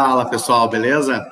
Fala pessoal, beleza?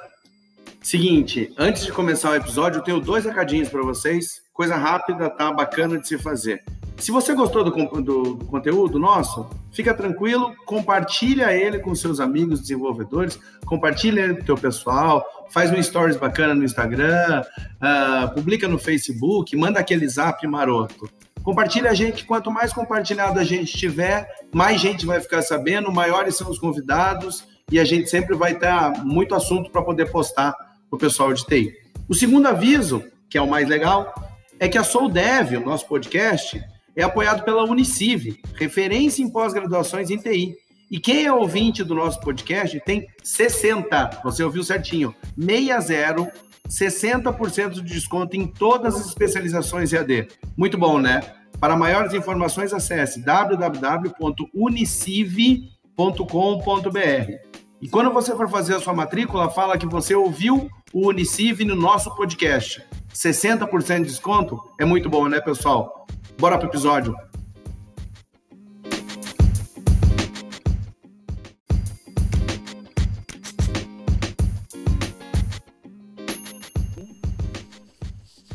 Seguinte, antes de começar o episódio, eu tenho dois recadinhos para vocês. Coisa rápida, tá? Bacana de se fazer. Se você gostou do, do, do, conteúdo nosso, fica tranquilo, compartilha ele com seus amigos desenvolvedores, compartilha ele com o teu pessoal, faz um stories bacana no Instagram, uh, publica no Facebook, manda aquele zap maroto. Compartilha a gente, quanto mais compartilhado a gente tiver, mais gente vai ficar sabendo, maiores são os convidados e a gente sempre vai ter muito assunto para poder postar para o pessoal de TI. O segundo aviso, que é o mais legal, é que a SouDev, o nosso podcast, é apoiado pela Uniciv, referência em pós-graduações em TI. E quem é ouvinte do nosso podcast tem 60, você ouviu certinho, 60, 60% de desconto em todas as especializações EAD. Muito bom, né? Para maiores informações, acesse www.uniciv.com.br. E quando você for fazer a sua matrícula, fala que você ouviu o Uniciv no nosso podcast. 60% de desconto é muito bom, né, pessoal? Bora pro episódio.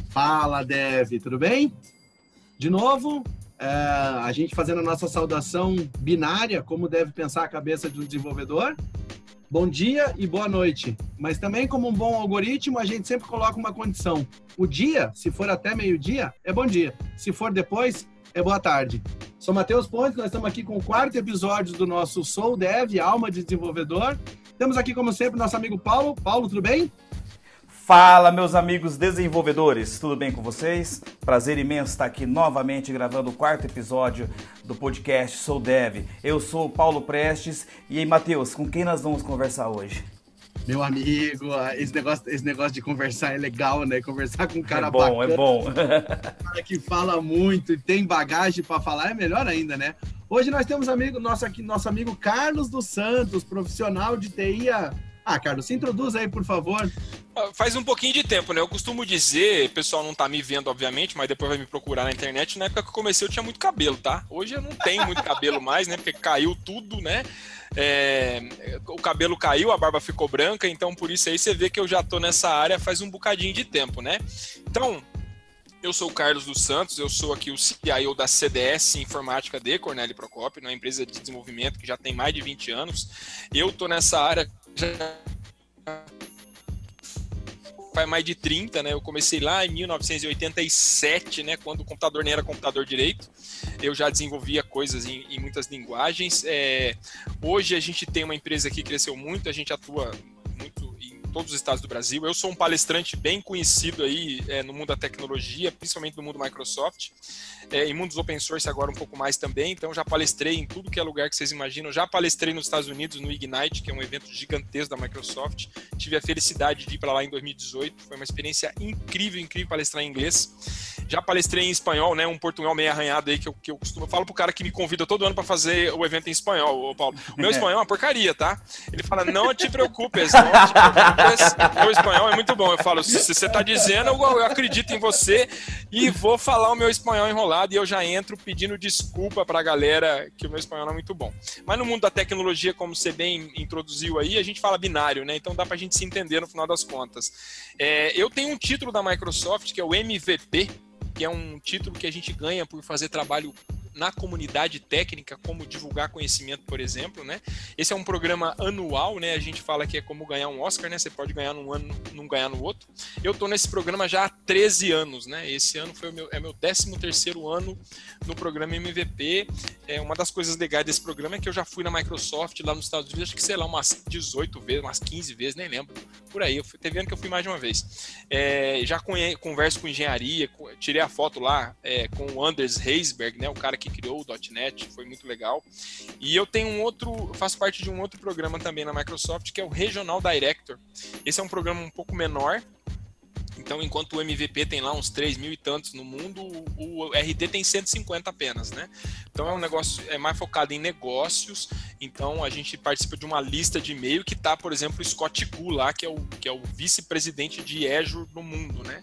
Fala, Dev, tudo bem? De novo, é, a gente fazendo a nossa saudação binária, como deve pensar a cabeça de um desenvolvedor. Bom dia e boa noite. Mas também, como um bom algoritmo, a gente sempre coloca uma condição. O dia, se for até meio-dia, é bom dia. Se for depois, é boa tarde. Sou Matheus Pontes, nós estamos aqui com o quarto episódio do nosso Soul Dev, Alma de Desenvolvedor. Temos aqui, como sempre, nosso amigo Paulo. Paulo, tudo bem? Fala, meus amigos desenvolvedores, tudo bem com vocês? Prazer imenso estar aqui novamente gravando o quarto episódio do podcast Sou Dev. Eu sou o Paulo Prestes e aí, Matheus, com quem nós vamos conversar hoje? Meu amigo, esse negócio, esse negócio de conversar é legal, né? Conversar com um cara é bom, bacana, é bom. um cara que fala muito e tem bagagem para falar é melhor ainda, né? Hoje nós temos amigo nosso aqui, nosso amigo Carlos dos Santos, profissional de TI ah, Carlos, se introduz aí, por favor. Ah, faz um pouquinho de tempo, né? Eu costumo dizer, o pessoal não tá me vendo, obviamente, mas depois vai me procurar na internet. Na época que eu comecei, eu tinha muito cabelo, tá? Hoje eu não tenho muito cabelo mais, né? Porque caiu tudo, né? É, o cabelo caiu, a barba ficou branca, então por isso aí você vê que eu já tô nessa área faz um bocadinho de tempo, né? Então, eu sou o Carlos dos Santos, eu sou aqui o CIO da CDS Informática de Cornélio Procópio, uma empresa de desenvolvimento que já tem mais de 20 anos. Eu tô nessa área já faz mais de 30, né? Eu comecei lá em 1987, né? Quando o computador nem era computador direito. Eu já desenvolvia coisas em, em muitas linguagens. É, hoje a gente tem uma empresa que cresceu muito, a gente atua todos os estados do Brasil. Eu sou um palestrante bem conhecido aí é, no mundo da tecnologia, principalmente no mundo Microsoft. É, em mundos open source agora um pouco mais também, então já palestrei em tudo que é lugar que vocês imaginam, já palestrei nos Estados Unidos no Ignite, que é um evento gigantesco da Microsoft, tive a felicidade de ir para lá em 2018, foi uma experiência incrível, incrível palestrar em inglês, já palestrei em espanhol, né, um portunhol meio arranhado aí que eu, que eu costumo, eu falo pro cara que me convida todo ano para fazer o evento em espanhol, ô Paulo, o meu espanhol é uma porcaria, tá? Ele fala, não te preocupes, não te preocupes, meu espanhol é muito bom, eu falo, se você tá dizendo, eu, eu acredito em você e vou falar o meu espanhol enrolado, e eu já entro pedindo desculpa para a galera que o meu espanhol não é muito bom. Mas no mundo da tecnologia, como você bem introduziu aí, a gente fala binário, né? Então dá para a gente se entender no final das contas. É, eu tenho um título da Microsoft que é o MVP, que é um título que a gente ganha por fazer trabalho na comunidade técnica, como divulgar conhecimento, por exemplo, né? Esse é um programa anual, né? A gente fala que é como ganhar um Oscar, né? Você pode ganhar num ano, não ganhar no outro. Eu tô nesse programa já há 13 anos, né? Esse ano foi o meu, é meu 13 terceiro ano no programa MVP. É uma das coisas legais desse programa é que eu já fui na Microsoft lá nos Estados Unidos, acho que sei lá, umas 18 vezes, umas 15 vezes, nem lembro. Por aí, eu fui, teve ano que eu fui mais de uma vez. É, já converso com engenharia, tirei a foto lá é, com o Anders Heisberg, né? O cara que criou o .NET, foi muito legal. E eu tenho um outro, faço parte de um outro programa também na Microsoft, que é o Regional Director. Esse é um programa um pouco menor, então, enquanto o MVP tem lá uns 3 mil e tantos no mundo, o RD tem 150 apenas, né? Então é um negócio é mais focado em negócios. Então a gente participa de uma lista de e-mail que tá, por exemplo, o Scott Gu lá, que é o, que é o vice-presidente de Azure no mundo, né?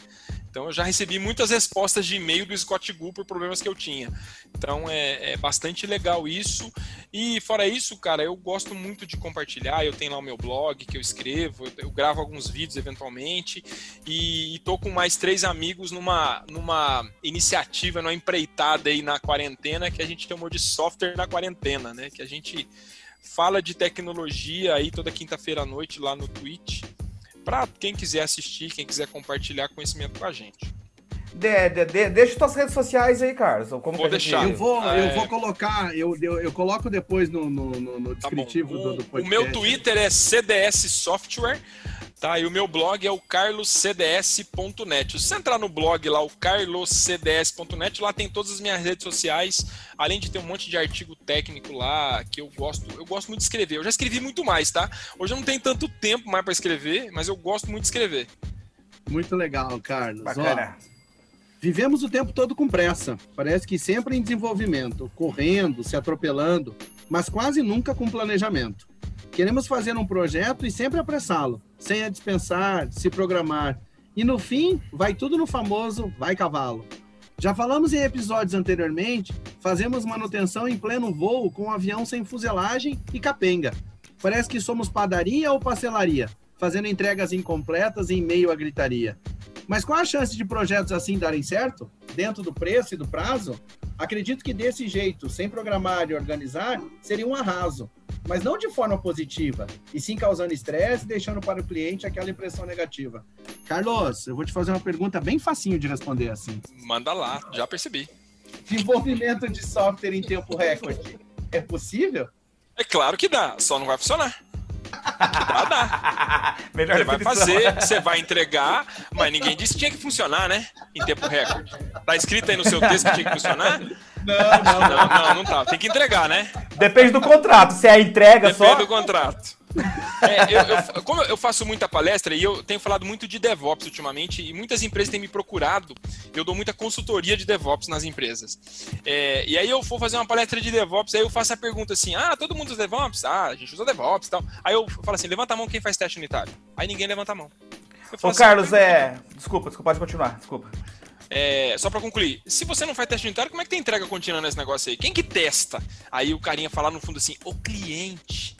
Então eu já recebi muitas respostas de e-mail do Scott Gu por problemas que eu tinha. Então é, é, bastante legal isso. E fora isso, cara, eu gosto muito de compartilhar. Eu tenho lá o meu blog que eu escrevo, eu, eu gravo alguns vídeos eventualmente. E, e tô com mais três amigos numa, numa iniciativa, numa empreitada aí na quarentena que a gente chamou de software na quarentena, né? Que a gente fala de tecnologia aí toda quinta-feira à noite lá no Twitch para quem quiser assistir, quem quiser compartilhar conhecimento com a gente. De, de, de, deixa suas redes sociais aí, Carlos. Como vou deixar. Eu vou, é... eu vou colocar, eu, eu, eu, coloco depois no, no, no tá descritivo tá do, do podcast. O meu Twitter é CDS Software. Tá, e o meu blog é o carloscds.net. Se você entrar no blog lá, o carloscds.net, lá tem todas as minhas redes sociais, além de ter um monte de artigo técnico lá que eu gosto, eu gosto muito de escrever. Eu já escrevi muito mais, tá? Hoje eu não tenho tanto tempo mais para escrever, mas eu gosto muito de escrever. Muito legal, Carlos. Bacana. Ó, vivemos o tempo todo com pressa. Parece que sempre em desenvolvimento, correndo, se atropelando, mas quase nunca com planejamento. Queremos fazer um projeto e sempre apressá-lo, sem a dispensar, se programar. E no fim, vai tudo no famoso vai cavalo. Já falamos em episódios anteriormente, fazemos manutenção em pleno voo com um avião sem fuselagem e capenga. Parece que somos padaria ou pastelaria, fazendo entregas incompletas em meio à gritaria. Mas qual a chance de projetos assim darem certo? Dentro do preço e do prazo? Acredito que desse jeito, sem programar e organizar, seria um arraso mas não de forma positiva, e sim causando estresse e deixando para o cliente aquela impressão negativa. Carlos, eu vou te fazer uma pergunta bem facinho de responder assim. Manda lá, já percebi. Desenvolvimento de software em tempo recorde é possível? É claro que dá, só não vai funcionar. Dá, dá. Melhor você vai fazer, você vai entregar, mas ninguém disse que tinha que funcionar, né? Em tempo recorde. Tá escrito aí no seu texto que tinha que funcionar? Não, não, não, não, não tá. Tem que entregar, né? Depende do contrato. Se é a entrega Depende só. Depende do contrato. É, eu, eu, como eu faço muita palestra e eu tenho falado muito de DevOps ultimamente, e muitas empresas têm me procurado, eu dou muita consultoria de DevOps nas empresas. É, e aí eu vou fazer uma palestra de DevOps, aí eu faço a pergunta assim: ah, todo mundo usa DevOps? Ah, a gente usa DevOps e tal. Aí eu falo assim: levanta a mão quem faz teste unitário. Aí ninguém levanta a mão. Ô, assim, Carlos, é. Desculpa, desculpa, pode continuar, desculpa. É, só para concluir, se você não faz teste unitário, como é que tem entrega contínua nesse negócio aí? Quem que testa? Aí o carinha falar no fundo assim, o cliente.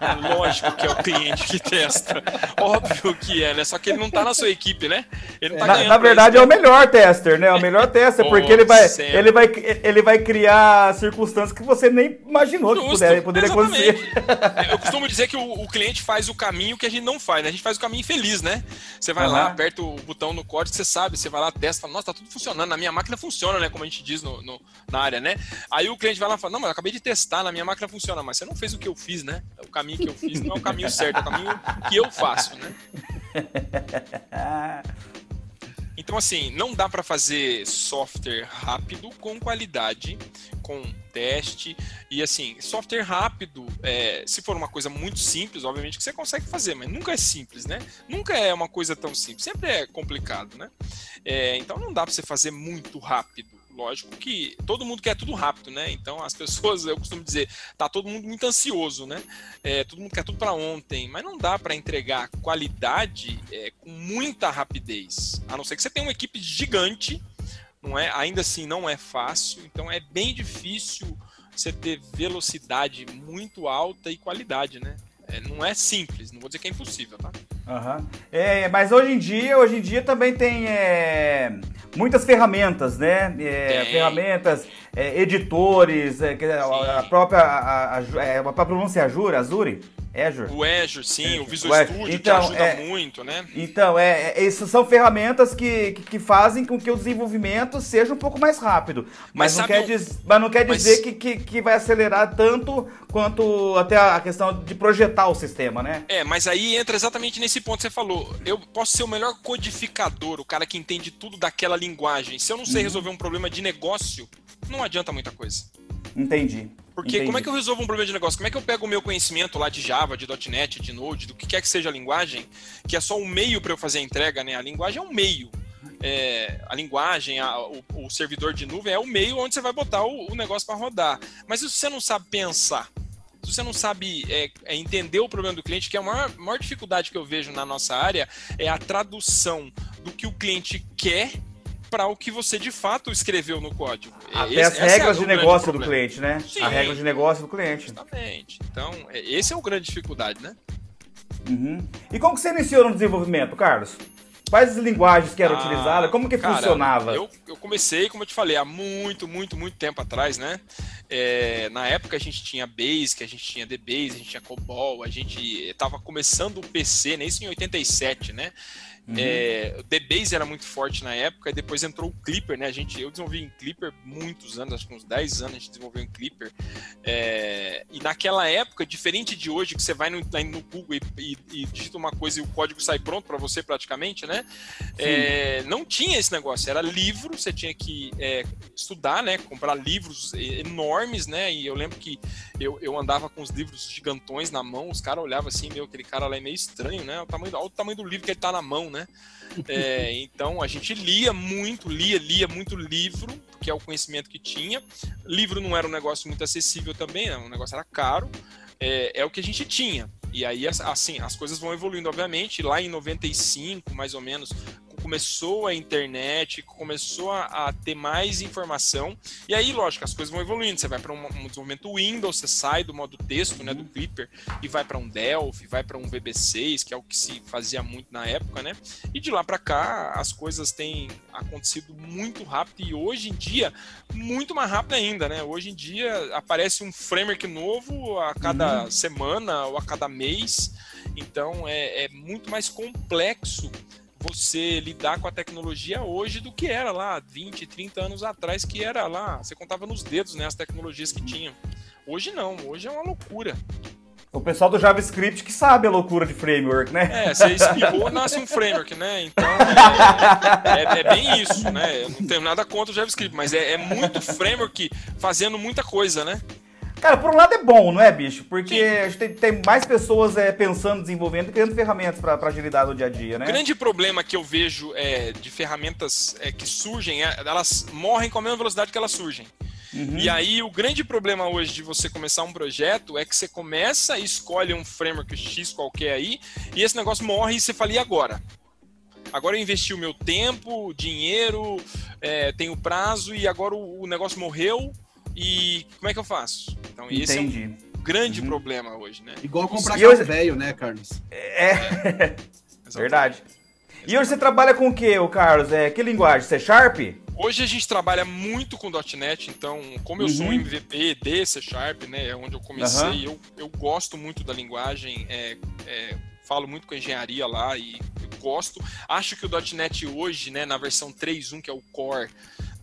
É lógico que é o cliente que testa. Óbvio que é, né? Só que ele não tá na sua equipe, né? Ele não tá na, na verdade, é o melhor tester, né? É o melhor tester, porque ele vai, ele, vai, ele vai criar circunstâncias que você nem imaginou Justo, que puder, poderia acontecer. Eu costumo dizer que o, o, cliente faz o caminho que a gente não faz, né? A gente faz o caminho feliz, né? Você vai uhum. lá, aperta o botão no código, você sabe, você vai lá, testa fala, nossa, tá tudo funcionando, na minha máquina funciona, né? Como a gente diz no, no, na área, né? Aí o cliente vai lá e fala, não, mas eu acabei de testar, na minha máquina funciona, mas você não fez o que eu fiz, né? O caminho que eu fiz não é o caminho certo, é o caminho que eu faço, né? Então, assim, não dá para fazer software rápido com qualidade, com teste. E, assim, software rápido, é, se for uma coisa muito simples, obviamente que você consegue fazer, mas nunca é simples, né? Nunca é uma coisa tão simples, sempre é complicado, né? É, então, não dá para você fazer muito rápido lógico que todo mundo quer tudo rápido, né? Então as pessoas, eu costumo dizer, tá todo mundo muito ansioso, né? É, todo mundo quer tudo para ontem, mas não dá para entregar qualidade é, com muita rapidez, a não ser que você tenha uma equipe gigante, não é? Ainda assim não é fácil, então é bem difícil você ter velocidade muito alta e qualidade, né? É, não é simples, não vou dizer que é impossível, tá? Uhum. É, mas hoje em dia, hoje em dia também tem é, muitas ferramentas, né? É, ferramentas, é, editores, é, a, a, própria a, a, é, a, a pronúncia Azure, Azure? Azure. O Azure, sim, Azure. o Visual Studio então, ajuda é, muito, né? Então, é, é, são ferramentas que, que, que, fazem com que o desenvolvimento seja um pouco mais rápido. Mas, mas não, quer um... diz, mas não quer dizer mas... que, que, que, vai acelerar tanto quanto até a questão de projetar o sistema, né? É, mas aí entra exatamente nesse ponto que você falou. Eu posso ser o melhor codificador, o cara que entende tudo daquela linguagem. Se eu não sei uhum. resolver um problema de negócio, não adianta muita coisa. Entendi. Porque Entendi. como é que eu resolvo um problema de negócio? Como é que eu pego o meu conhecimento lá de Java, de .NET, de Node, do que quer que seja a linguagem, que é só um meio para eu fazer a entrega, né? A linguagem é um meio. É, a linguagem, a, o, o, servidor de nuvem é o meio onde você vai botar o, o negócio para rodar. Mas se você não sabe pensar, se você não sabe é, é entender o problema do cliente, que é a maior, maior dificuldade que eu vejo na nossa área, é a tradução do que o cliente quer para o que você de fato escreveu no código. Até esse, as é regras é de negócio do cliente, né? Sim, a regra de negócio do cliente. Exatamente. Então, é, esse é o grande dificuldade, né? Uhum. E como que você iniciou no desenvolvimento, Carlos? Quais as linguagens que eram ah, utilizadas? Como que cara, funcionava? Eu, eu, comecei, como eu te falei, há muito, muito, muito tempo atrás, né? É, na época a gente tinha Basic, a gente tinha DBase, a gente tinha COBOL, a gente estava começando o PC, né? Isso em 87, né? Uhum. É, o DBase era muito forte na época, e depois entrou o Clipper, né? A gente, eu desenvolvi em Clipper muitos anos, acho que uns 10 anos a gente desenvolveu em Clipper. É, e naquela época, diferente de hoje, que você vai no, no Google e, e, e, digita uma coisa e o código sai pronto para você praticamente, né? É, não tinha esse negócio, era livro, você tinha que é, estudar, né? Comprar livros enormes, né? E eu lembro que eu, eu andava com os livros gigantões na mão, os caras olhavam assim, meu, aquele cara lá é meio estranho, né? O tamanho, olha o tamanho do livro que ele tá na mão, né? É, então a gente lia muito, lia, lia muito livro, que é o conhecimento que tinha. Livro não era um negócio muito acessível também, né? o negócio era caro. É, é o que a gente tinha. E aí, assim, as coisas vão evoluindo, obviamente. Lá em 95, mais ou menos, começou a internet, começou a, a, ter mais informação. E aí, lógico, as coisas vão evoluindo. Você vai para um, um, desenvolvimento Windows, você sai do modo texto, né, do Clipper, e vai para um Delphi, vai para um VB6, que é o que se fazia muito na época, né? E de lá para cá, as coisas têm acontecido muito rápido e hoje em dia, muito mais rápido ainda, né? Hoje em dia aparece um framework novo a cada uhum. semana ou a cada mês. Então é, é muito mais complexo você lidar com a tecnologia hoje do que era lá 20, 30 anos atrás, que era lá, você contava nos dedos né, as tecnologias que tinham. Hoje não, hoje é uma loucura. O pessoal do JavaScript que sabe a loucura de framework, né? É, você espirrou, nasce um framework, né? Então, é, é, é, bem isso, né? Eu não tenho nada contra o JavaScript, mas é, é muito framework fazendo muita coisa, né? Cara, por um lado é bom, não é, bicho? Porque tem, tem, mais pessoas é, pensando, desenvolvendo e criando ferramentas para agilidade no dia a dia, né? O grande problema que eu vejo é, de ferramentas é, que surgem, é, elas morrem com a mesma velocidade que elas surgem. Uhum. E aí, o grande problema hoje de você começar um projeto é que você começa, escolhe um framework X qualquer aí, e esse negócio morre e você fala, e agora? Agora eu investi o meu tempo, dinheiro, é, tenho prazo, e agora o, o negócio morreu, e como é que eu faço? Então, Entendi. esse é um grande uhum. problema hoje, né? Igual comprar carro hoje... velho, né, Carlos? É. é. Verdade. E hoje você trabalha com o que, o Carlos? É, que linguagem? C Sharp? Hoje a gente trabalha muito com .NET, então, como eu uhum. sou um MVP de C Sharp, né, é onde eu comecei, uhum. eu, eu gosto muito da linguagem, é, é, falo muito com a engenharia lá e gosto. Acho que o .NET hoje, né, na versão 3.1, que é o Core,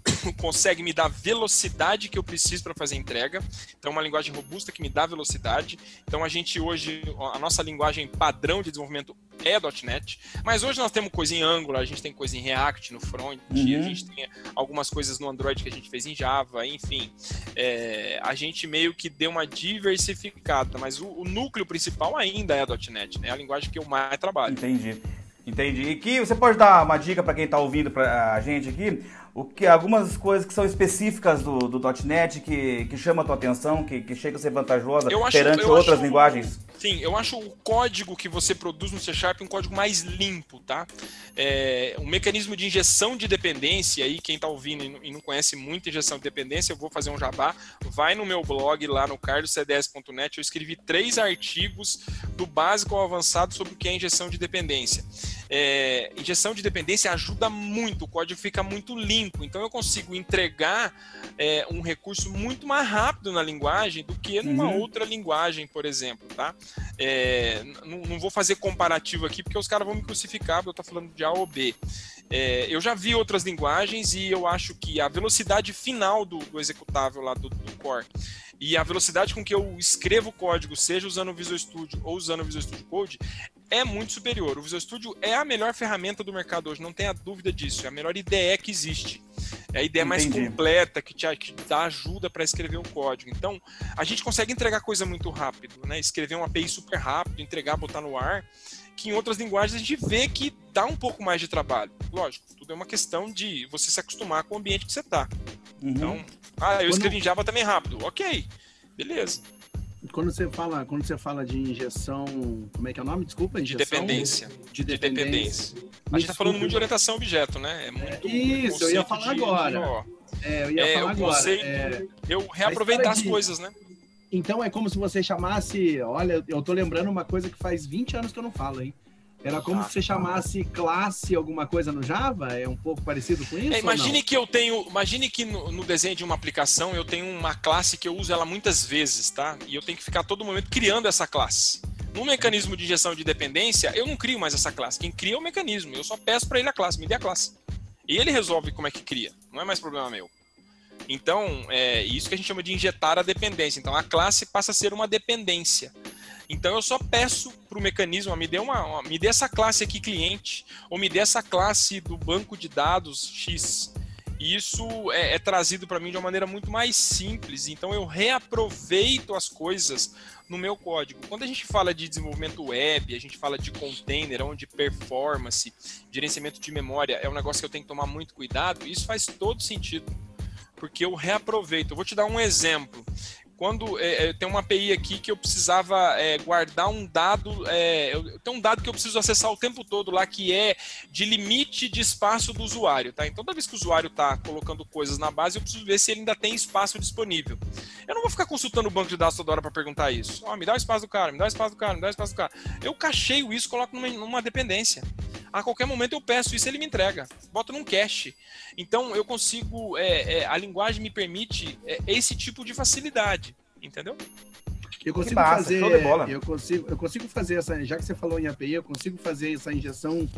consegue me dar velocidade que eu preciso para fazer entrega. Então, é uma linguagem robusta que me dá velocidade. Então, a gente hoje, a nossa linguagem padrão de desenvolvimento é .NET, mas hoje nós temos coisa em Angular, a gente tem coisa em React no front, uhum. a gente tem algumas coisas no Android que a gente fez em Java, enfim. É, a gente meio que deu uma diversificada, mas o, o núcleo principal ainda é .NET, né? É a linguagem que eu mais trabalho. Entendi. Entendi. E que você pode dar uma dica para quem está ouvindo pra a gente aqui? o que algumas coisas que são específicas do, do .NET que, que chama a tua atenção, que, que chega a ser vantajosa acho, perante outras acho, linguagens? Sim, eu acho o código que você produz no C Sharp um código mais limpo, tá? É, um mecanismo de injeção de dependência aí, quem está ouvindo e não conhece muito injeção de dependência, eu vou fazer um jabá, vai no meu blog lá no carloscds.net, eu escrevi três artigos do básico ao avançado sobre o que é injeção de dependência. É, injeção de dependência ajuda muito, o código fica muito limpo, então eu consigo entregar é, um recurso muito mais rápido na linguagem do que numa uhum. outra linguagem, por exemplo, tá? É, não, vou fazer comparativo aqui porque os caras vão me crucificar, porque eu estou falando de A ou B. É, eu já vi outras linguagens e eu acho que a velocidade final do, do executável lá do, do, core e a velocidade com que eu escrevo o código, seja usando o Visual Studio ou usando o Visual Studio Code, é muito superior. O Visual Studio é a melhor ferramenta do mercado hoje, não tenha dúvida disso. É a melhor ideia que existe. É a ideia Entendi. mais completa, que te que dá ajuda para escrever o código. Então, a gente consegue entregar coisa muito rápido, né? Escrever uma API super rápido, entregar, botar no ar que em outras linguagens a gente vê que dá um pouco mais de trabalho. Lógico, tudo é uma questão de você se acostumar com o ambiente que você está. Uhum. Então, ah, eu escrevi em Java também rápido. Ok, beleza. quando você fala, quando você fala de injeção, como é que é o nome? Desculpa, injeção. De dependência. De dependência. De dependência. A gente está falando muito de orientação a objeto, né? É muito. Isso, eu ia falar de, agora. De, é, eu ia é, falar o conceito, agora. É, eu reaproveitar as coisas, né? Então é como se você chamasse. Olha, eu tô lembrando uma coisa que faz 20 anos que eu não falo, hein? Era como se você chamasse classe alguma coisa no Java? É um pouco parecido com isso? É, imagine que eu tenho. Imagine que no, no, desenho de uma aplicação eu tenho uma classe que eu uso ela muitas vezes, tá? E eu tenho que ficar todo momento criando essa classe. No mecanismo de injeção de dependência, eu não crio mais essa classe. Quem cria é o mecanismo. Eu só peço para ele a classe, me dê a classe. E ele resolve como é que cria. Não é mais problema meu. Então, é isso que a gente chama de injetar a dependência. Então, a classe passa a ser uma dependência. Então eu só peço para o mecanismo, me dê, uma, uma, me dê essa classe aqui cliente, ou me dê essa classe do banco de dados X. E isso é, é trazido para mim de uma maneira muito mais simples. Então eu reaproveito as coisas no meu código. Quando a gente fala de desenvolvimento web, a gente fala de container, onde performance, gerenciamento de memória é um negócio que eu tenho que tomar muito cuidado, isso faz todo sentido porque eu reaproveito. Eu vou te dar um exemplo quando é, é, tem uma API aqui que eu precisava é, guardar um dado, é, eu, tem um dado que eu preciso acessar o tempo todo lá que é de limite de espaço do usuário, tá? Então toda vez que o usuário está colocando coisas na base, eu preciso ver se ele ainda tem espaço disponível. Eu não vou ficar consultando o banco de dados toda hora para perguntar isso. Oh, me dá o espaço do cara, me dá o espaço do cara, me dá o espaço do cara. Eu cacheio isso, coloco numa, numa dependência. A qualquer momento eu peço isso, ele me entrega. Boto num cache. Então eu consigo, é, é, a linguagem me permite é, esse tipo de facilidade entendeu? Eu consigo massa, fazer, eu consigo, eu consigo fazer essa, já que você falou em API, eu consigo fazer essa injeção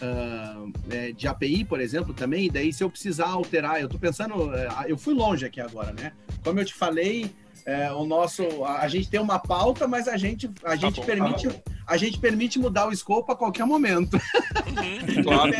uh, de API, por exemplo, também. E daí, se eu precisar alterar, eu tô pensando, é, eu fui longe aqui agora, né? Como eu te falei, é, o nosso, a, a, gente tem uma pauta, mas a gente, a tá gente bom, permite, tá a gente permite mudar o escopo a qualquer momento. Uhum, claro.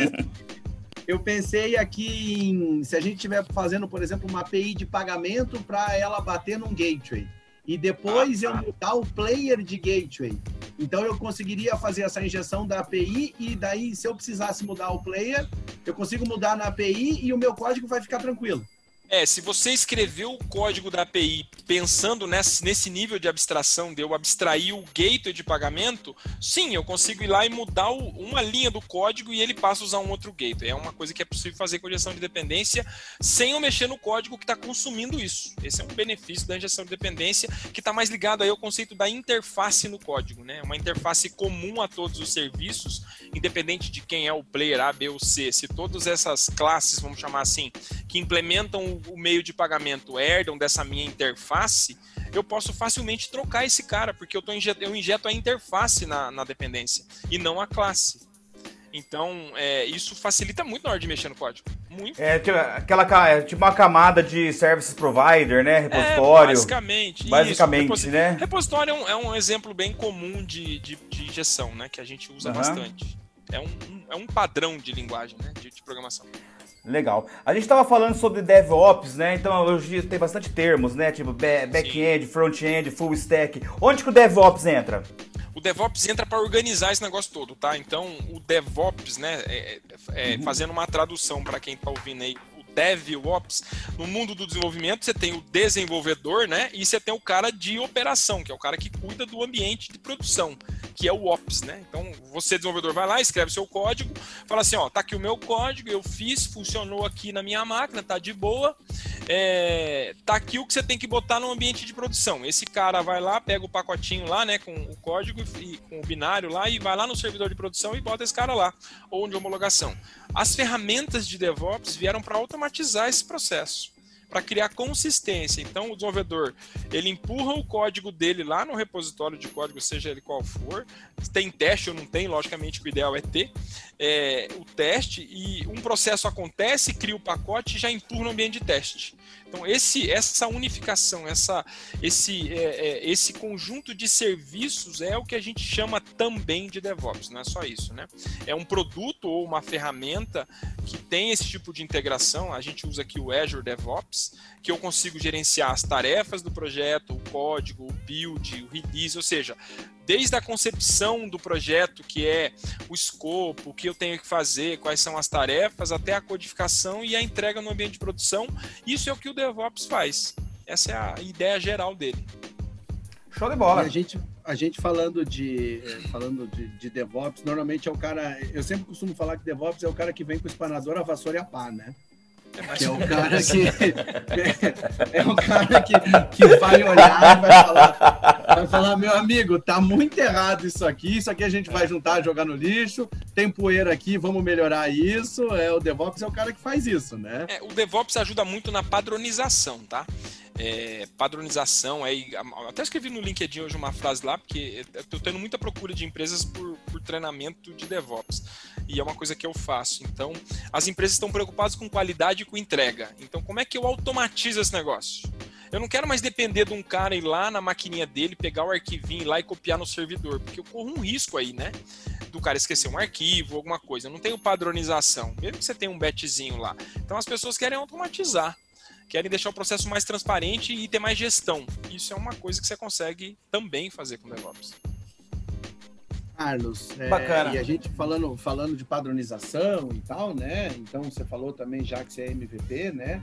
Eu pensei aqui em se a gente estiver fazendo, por exemplo, uma API de pagamento para ela bater num gateway e depois ah, eu mudar o player de gateway. Então eu conseguiria fazer essa injeção da API e daí se eu precisasse mudar o player, eu consigo mudar na API e o meu código vai ficar tranquilo. É, se você escreveu o código da API pensando nesse, nível de abstração de eu abstrair o gateway de pagamento, sim, eu consigo ir lá e mudar uma linha do código e ele passa a usar um outro gateway. É uma coisa que é possível fazer com injeção de dependência sem eu mexer no código que está consumindo isso. Esse é um benefício da injeção de dependência que está mais ligado aí ao conceito da interface no código, né? Uma interface comum a todos os serviços, independente de quem é o player A, B ou C. Se todas essas classes, vamos chamar assim, que implementam o meio de pagamento herdam dessa minha interface, eu posso facilmente trocar esse cara, porque eu, tô injet, eu injeto a interface na, na dependência e não a classe. Então, é, isso facilita muito na hora de mexer no código. Muito. É tipo, aquela é, tipo uma camada de service provider, né? Repositório. É, basicamente. Basicamente, isso. né? Repositório é um, é um, exemplo bem comum de, de, de injeção, né? Que a gente usa uhum. bastante. É um, um, é um padrão de linguagem, né? de, de programação. Legal. A gente estava falando sobre DevOps, né? Então hoje tem bastante termos, né? Tipo back-end, front-end, full stack. Onde que o DevOps entra? O DevOps entra para organizar esse negócio todo, tá? Então o DevOps, né? É, é, é uhum. Fazendo uma tradução para quem está ouvindo aí, DevOps, no mundo do desenvolvimento você tem o desenvolvedor, né? E você tem o cara de operação, que é o cara que cuida do ambiente de produção, que é o Ops, né? Então você desenvolvedor vai lá, escreve seu código, fala assim, ó, tá aqui o meu código, eu fiz, funcionou aqui na minha máquina, tá de boa, é, tá aqui o que você tem que botar no ambiente de produção. Esse cara vai lá, pega o pacotinho lá, né, com o código e com o binário lá e vai lá no servidor de produção e bota esse cara lá, ou de homologação. As ferramentas de DevOps vieram para automatizar esse processo para criar consistência. Então, o desenvolvedor ele empurra o código dele lá no repositório de código, seja ele qual for. Tem teste ou não tem, logicamente o ideal é ter é, o teste e um processo acontece, cria o pacote e já empurra no ambiente de teste. Então, esse, essa unificação, essa, esse, é, é, esse conjunto de serviços é o que a gente chama também de DevOps, não é só isso, né? É um produto ou uma ferramenta que tem esse tipo de integração. A gente usa aqui o Azure DevOps, que eu consigo gerenciar as tarefas do projeto, o código, o build, o release, ou seja, desde a concepção do projeto, que é o escopo, o que eu tenho que fazer, quais são as tarefas, até a codificação e a entrega no ambiente de produção. Isso é o que o DevOps faz. Essa é a ideia geral dele. Show de bola. E a gente, a gente falando de falando de, de, DevOps, normalmente é o cara. Eu sempre costumo falar que DevOps é o cara que vem com o espanador, a vassoura e a pá, né? Que é o cara que é o cara que, que vai olhar e vai falar, vai falar, meu amigo, tá muito errado isso aqui, isso aqui a gente vai juntar, jogar no lixo, tem poeira aqui, vamos melhorar isso. É, o DevOps é o cara que faz isso, né? É, o DevOps ajuda muito na padronização, tá? é, padronização. Aí, até escrevi no LinkedIn hoje uma frase lá, porque estou tendo muita procura de empresas por, por, treinamento de DevOps. E é uma coisa que eu faço. Então, as empresas estão preocupadas com qualidade e com entrega. Então, como é que eu automatizo esse negócio? Eu não quero mais depender de um cara ir lá na maquininha dele, pegar o arquivinho ir lá e copiar no servidor, porque eu corro um risco aí, né? Do cara esquecer um arquivo, alguma coisa. Eu não tenho padronização, mesmo que você tenha um batchzinho lá. Então as pessoas querem automatizar querem deixar o processo mais transparente e ter mais gestão. Isso é uma coisa que você consegue também fazer com DevOps. Carlos, é, Bacana. e a gente falando, falando de padronização e tal, né? Então você falou também já que você é MVP, né?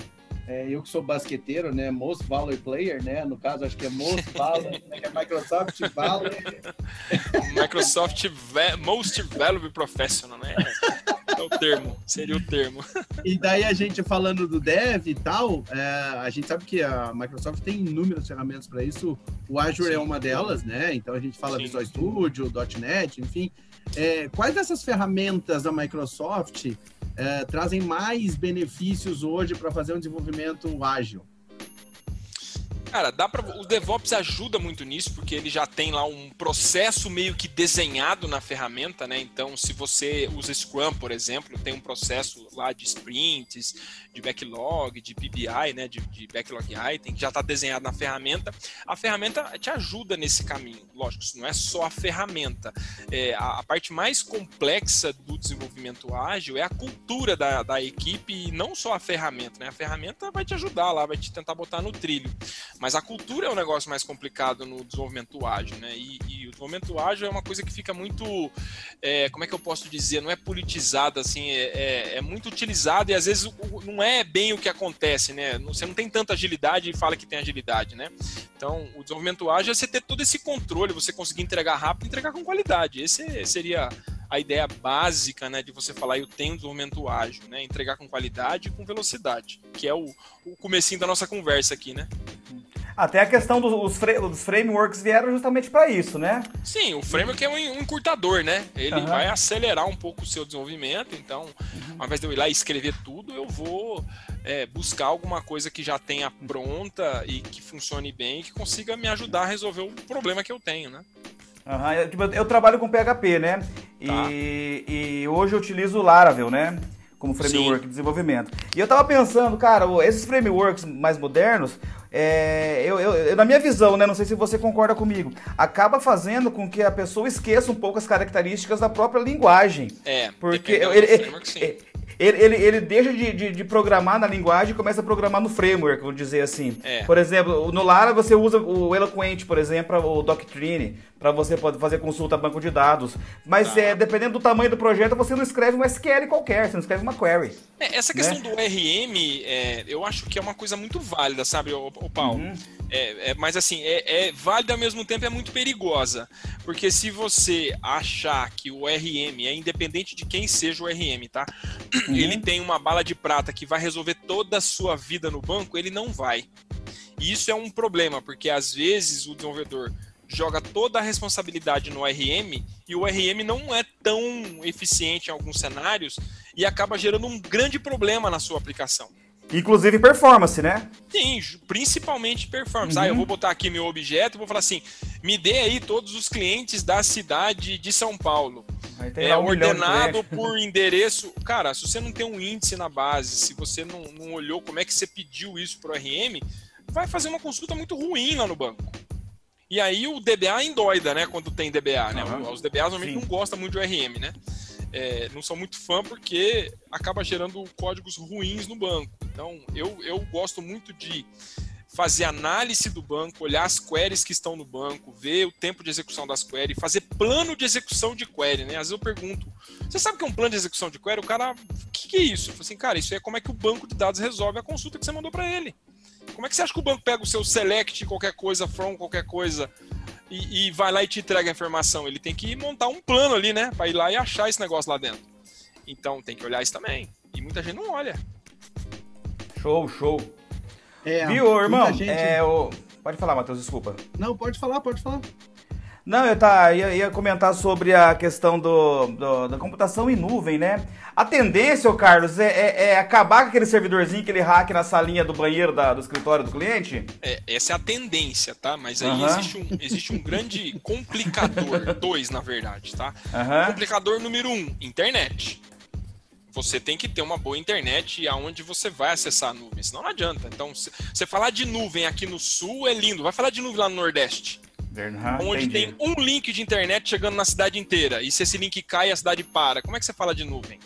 É, eu que sou basqueteiro, né? Most Valor Player, né? No caso, acho que é Most Valor, né? é Microsoft Valor. Microsoft Most Valuable Professional, né? É o termo, seria o termo. E daí a gente falando do dev e tal, é, a gente sabe que a Microsoft tem inúmeras ferramentas para isso. O Azure é Sim. é uma delas, né? Então a gente fala Sim. Visual Studio, .NET, enfim. É, quais dessas ferramentas da Microsoft é, trazem mais benefícios hoje para fazer um desenvolvimento ágil? Cara, dá para o DevOps ajuda muito nisso porque ele já tem lá um processo meio que desenhado na ferramenta, né? Então, se você usa Scrum, por exemplo, tem um processo lá de sprints, de backlog, de PBI, né? De, de backlog item que já está desenhado na ferramenta. A ferramenta te ajuda nesse caminho. Lógico, isso não é só a ferramenta. É, a, a, parte mais complexa do desenvolvimento ágil é a cultura da, da equipe e não só a ferramenta, né? A ferramenta vai te ajudar lá, vai te tentar botar no trilho mas a cultura é o um negócio mais complicado no desenvolvimento ágil, né? E, e, o desenvolvimento ágil é uma coisa que fica muito, é, como é que eu posso dizer, não é politizada, assim, é, é, é muito utilizado e às vezes não é bem o que acontece, né? Você não tem tanta agilidade e fala que tem agilidade, né? Então, o desenvolvimento ágil é você ter todo esse controle, você conseguir entregar rápido e entregar com qualidade. Esse seria a ideia básica, né, de você falar eu tenho desenvolvimento ágil, né, entregar com qualidade e com velocidade, que é o, o comecinho da nossa conversa aqui, né? Até a questão dos, dos frameworks vieram justamente para isso, né? Sim, o framework é um, encurtador, né? Ele uhum. vai acelerar um pouco o seu desenvolvimento. Então, uhum. ao invés de eu ir lá e escrever tudo, eu vou é, buscar alguma coisa que já tenha pronta e que funcione bem e que consiga me ajudar a resolver o problema que eu tenho, né? Uhum. Eu, tipo, eu, trabalho com PHP, né? Tá. E, e hoje eu utilizo o Laravel, né? Como framework Sim. de desenvolvimento. E eu tava pensando, cara, esses frameworks mais modernos, é, eu, eu, eu, na minha visão, né, não sei se você concorda comigo, acaba fazendo com que a pessoa esqueça um pouco as características da própria linguagem. É, porque ele, ele, ele, ele, deixa de, de, de, programar na linguagem e começa a programar no framework, vou dizer assim. É. Por exemplo, no Lara você usa o Eloquent, por exemplo, o Doctrine, para você poder fazer consulta a banco de dados. Mas ah. é, dependendo do tamanho do projeto, você não escreve um SQL qualquer, você não escreve uma query. É, essa questão né? do RM, é, eu acho que é uma coisa muito válida, sabe, o, o Paulo? Uhum. É, é, mas assim, é, é válida ao mesmo tempo é muito perigosa. Porque se você achar que o RM é independente de quem seja o RM, tá? Uhum. Ele tem uma bala de prata que vai resolver toda a sua vida no banco, ele não vai. E isso é um problema, porque às vezes o desenvolvedor joga toda a responsabilidade no RM e o RM não é tão eficiente em alguns cenários e acaba gerando um grande problema na sua aplicação. Inclusive performance, né? Sim, principalmente performance. Uhum. Ah, eu vou botar aqui meu objeto e vou falar assim: me dê aí todos os clientes da cidade de São Paulo. É um ordenado por endereço. Cara, se você não tem um índice na base, se você não, não olhou como é que você pediu isso pro RM, vai fazer uma consulta muito ruim lá no banco. E aí o DBA endoida, né? Quando tem DBA, né? Uhum. Os DBAs normalmente Sim. não gostam muito do RM, né? É, não são muito fã porque acaba gerando códigos ruins no banco. Então, eu, eu gosto muito de fazer análise do banco, olhar as queries que estão no banco, ver o tempo de execução das queries, fazer plano de execução de query, né? Às vezes eu pergunto, você sabe o que é um plano de execução de query? O cara, o que, que é isso? Eu falo assim, cara, isso é como é que o banco de dados resolve a consulta que você mandou para ele. Como é que você acha que o banco pega o seu select qualquer coisa, from qualquer coisa, e, e, vai lá e te entrega a informação. Ele tem que montar um plano ali, né? Para ir lá e achar esse negócio lá dentro. Então tem que olhar isso também. E muita gente não olha. Show, show. É, Viu, irmão? Gente... É, o... Pode falar, Matheus, desculpa. Não, pode falar, pode falar. Não, eu tá, ia, ia comentar sobre a questão do, do, da computação em nuvem, né? A tendência, ô Carlos, é, é, é, acabar com aquele servidorzinho, aquele hack na salinha do banheiro da, do escritório do cliente? É, essa é a tendência, tá? Mas aí uhum. existe, um, existe um grande complicador, dois na verdade, tá? Uhum. Complicador número um, internet você tem que ter uma boa internet aonde você vai acessar a nuvem, senão não adianta. Então, você falar de nuvem aqui no sul é lindo, vai falar de nuvem lá no Nordeste. Uhum, onde entendi. tem um link de internet chegando na cidade inteira. E se esse link cai, a cidade para. Como é que você fala de nuvem?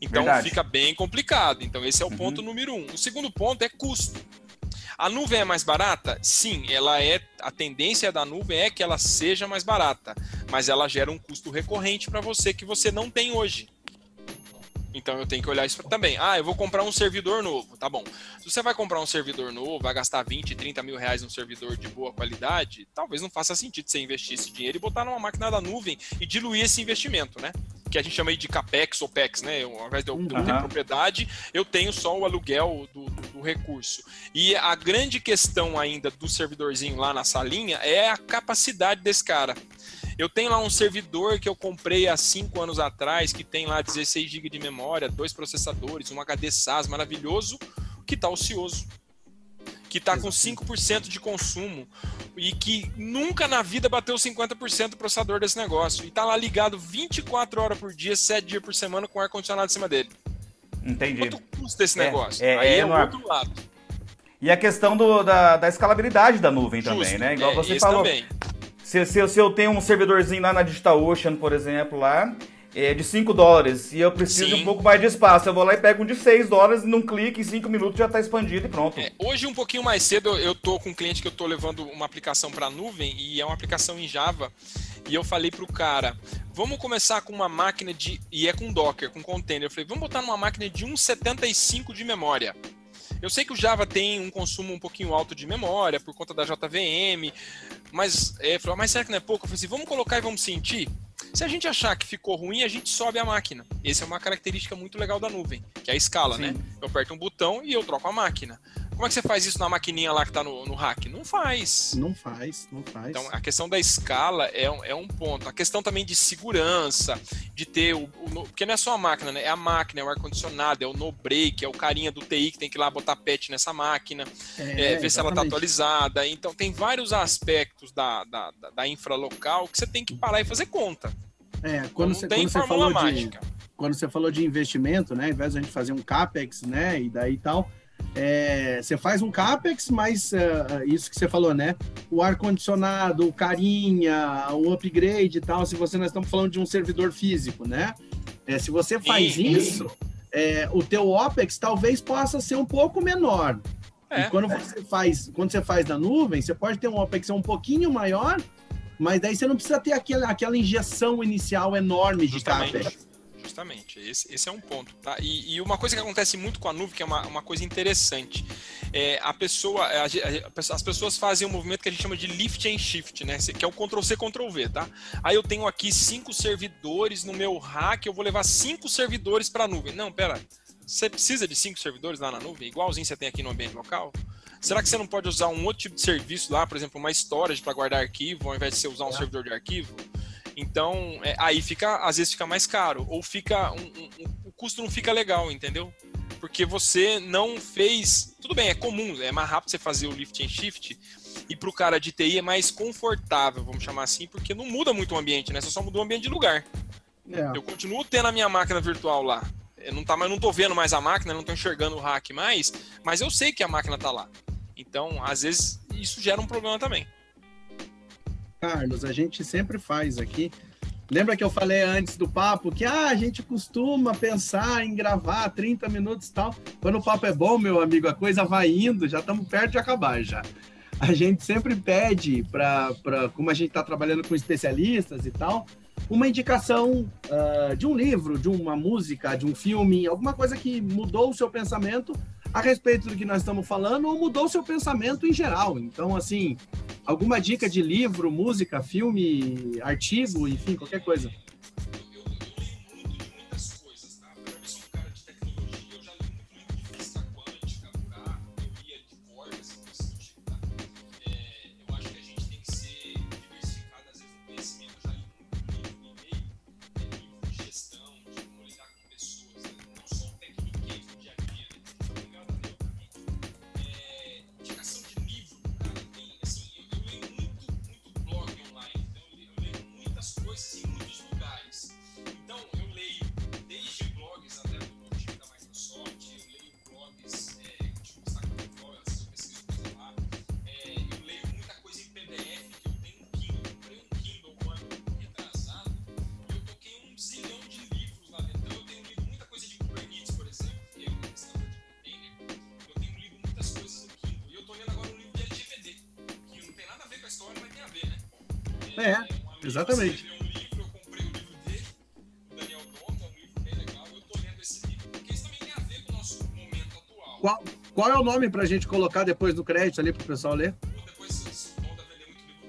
Então Verdade. fica bem complicado. Então, esse é o uhum. ponto número um. O segundo ponto é custo. A nuvem é mais barata? Sim, ela é. A tendência da nuvem é que ela seja mais barata, mas ela gera um custo recorrente para você que você não tem hoje. Então eu tenho que olhar isso também. Ah, eu vou comprar um servidor novo. Tá bom. Se você vai comprar um servidor novo, vai gastar 20, 30 mil reais num servidor de boa qualidade, talvez não faça sentido você investir esse dinheiro e botar numa máquina da nuvem e diluir esse investimento, né? Que a gente chama aí de CAPEX ou PEX, né? Eu, ao invés de eu, uhum. ter propriedade, eu tenho só o aluguel do, do, do recurso. E a grande questão ainda do servidorzinho lá na salinha é a capacidade desse cara. Eu tenho lá um servidor que eu comprei há 5 anos atrás, que tem lá 16 GB de memória, dois processadores, um HD SAS maravilhoso, que está ocioso. Que está com 5% de consumo e que nunca na vida bateu 50% do processador desse negócio. E está lá ligado 24 horas por dia, 7 dias por semana com ar-condicionado em cima dele. Entendi. Quanto custa esse é, negócio? É, Aí é, é o outro lado. E a questão do, da, da escalabilidade da nuvem Justo. também, né? Igual é, você falou. Também. Se, se, se eu tenho um servidorzinho lá na DigitalOcean, por exemplo, lá, é de 5 dólares e eu preciso Sim. de um pouco mais de espaço. Eu vou lá e pego um de 6 dólares e num clique, em 5 minutos já está expandido e pronto. É, hoje, um pouquinho mais cedo, eu tô com um cliente que eu tô levando uma aplicação para nuvem e é uma aplicação em Java. E eu falei pro cara, vamos começar com uma máquina de. E é com Docker, com container. Eu falei, vamos botar numa máquina de 1,75 de memória. Eu sei que o Java tem um consumo um pouquinho alto de memória por conta da JVM, mas, é, falou, mas será que não é pouco? Eu falei assim, vamos colocar e vamos sentir? Se a gente achar que ficou ruim, a gente sobe a máquina. Essa é uma característica muito legal da nuvem, que é a escala, Sim. né? Eu aperto um botão e eu troco a máquina. Como é que você faz isso na maquininha lá que tá no, no hack? Não faz. Não faz, não faz. Então, a questão da escala é um, é um ponto. A questão também de segurança, de ter o, o Porque não é só a máquina, né? É a máquina, é o ar-condicionado, é o no-break, é o carinha do TI que tem que ir lá botar patch nessa máquina, é, é, ver se ela tá atualizada. Então, tem vários aspectos da, da, da, da infra local que você tem que parar e fazer conta. É, quando não você, tem quando você falou mágica. De, quando você falou de investimento, né? Ao invés de a gente fazer um CAPEX, né? E daí tal é, você faz um CAPEX, mas uh, isso que você falou, né? O ar-condicionado, o carinha, o upgrade e tal, se você nós estamos falando de um servidor físico, né? É, se você faz Sim. isso, é, o teu OPEX talvez possa ser um pouco menor. É. E quando você faz, quando você faz na nuvem, você pode ter um OPEX um pouquinho maior, mas daí você não precisa ter aquela, aquela injeção inicial enorme de Justamente. CAPEX. Justamente, esse, esse é um ponto. Tá? E, e, uma coisa que acontece muito com a nuvem, que é uma, uma coisa interessante, é a pessoa, a, a, as pessoas fazem um movimento que a gente chama de lift and shift, né? Que é o Ctrl C, Ctrl V, tá? Aí eu tenho aqui cinco servidores no meu rack, eu vou levar cinco servidores para a nuvem. Não, pera, você precisa de cinco servidores lá na nuvem, igualzinho você tem aqui no ambiente local? Será que você não pode usar um outro tipo de serviço lá, por exemplo, uma storage para guardar arquivo, ao invés de você usar um é. servidor de arquivo? Então, é, aí fica, às vezes fica mais caro, ou fica um, um, um, o custo não fica legal, entendeu? Porque você não fez. Tudo bem, é comum, é mais rápido você fazer o lift and shift. E para o cara de TI é mais confortável, vamos chamar assim, porque não muda muito o ambiente, né? Você só mudou o ambiente de lugar. É. Eu continuo tendo a minha máquina virtual lá. Eu não, tá, mas não tô vendo mais a máquina, não tô enxergando o hack mais, mas eu sei que a máquina tá lá. Então, às vezes, isso gera um problema também. Carlos, a gente sempre faz aqui. Lembra que eu falei antes do papo que ah, a gente costuma pensar em gravar 30 minutos e tal. Quando o papo é bom, meu amigo, a coisa vai indo, já estamos perto de acabar já. A gente sempre pede para, como a gente está trabalhando com especialistas e tal, uma indicação uh, de um livro, de uma música, de um filme, alguma coisa que mudou o seu pensamento a respeito do que nós estamos falando ou mudou o seu pensamento em geral. Então, assim, alguma dica de livro, música, filme, artigo, enfim, qualquer coisa. É, exatamente. Qual, qual é o nome para a gente colocar depois do crédito ali para o pessoal ler? Depois, se o Donda vender muito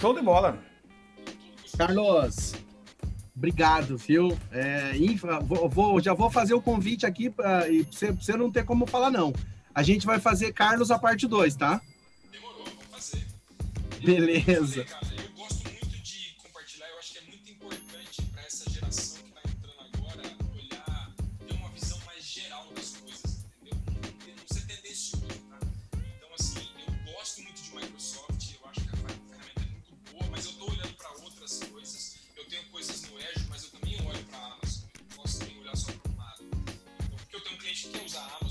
Show de bola. Carlos, obrigado, viu? É, vou, vou, já vou fazer o convite aqui para você, você não ter como falar, não. A gente vai fazer Carlos a parte 2, tá? Demorou, vamos fazer. Beleza. I'm a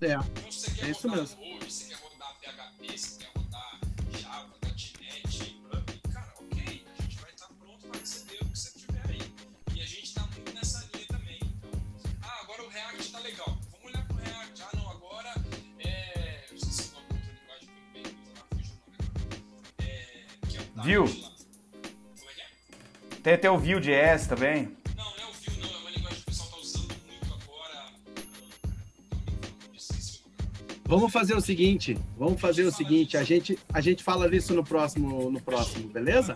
É, é isso mesmo. Hoje, você quer rodar PHP, você quer rodar Java, .NET, cara, ok, a gente vai estar pronto para receber o que você tiver aí. E a gente está muito nessa linha também. Então, ah, agora o React está legal. Vamos olhar para o React. Ah, não, agora é... Não sei se é uma outra linguagem que eu bem usa lá, fugiu o nome agora. É, que é o Viu? Como é que é? Tem até o Vue.js também. Vamos fazer o seguinte, vamos fazer o seguinte, a gente, a gente fala disso no próximo, no próximo, beleza?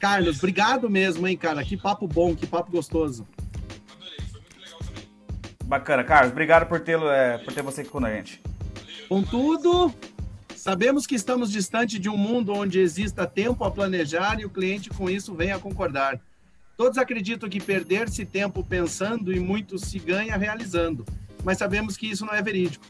Carlos, obrigado mesmo, hein, cara. Que papo bom, que papo gostoso. Bacana, Carlos. Obrigado por, tê é, por ter você aqui com a gente. Com tudo, Sabemos que estamos distante de um mundo onde exista tempo a planejar e o cliente com isso vem a concordar. Todos acreditam que perder-se tempo pensando e muito se ganha realizando, mas sabemos que isso não é verídico.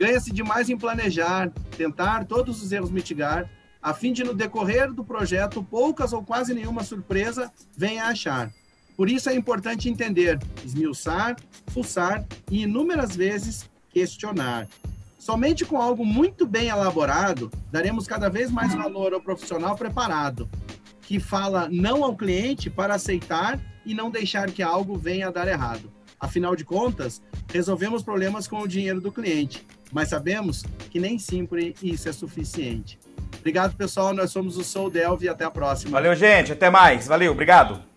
Ganha-se demais em planejar, tentar todos os erros mitigar, a fim de no decorrer do projeto poucas ou quase nenhuma surpresa venha a achar. Por isso é importante entender, esmiuçar, pulsar e inúmeras vezes questionar. Somente com algo muito bem elaborado, daremos cada vez mais valor ao profissional preparado, que fala não ao cliente para aceitar e não deixar que algo venha a dar errado. Afinal de contas, resolvemos problemas com o dinheiro do cliente, mas sabemos que nem sempre isso é suficiente. Obrigado, pessoal. Nós somos o Soul Delve e até a próxima. Valeu, gente. Até mais. Valeu. Obrigado.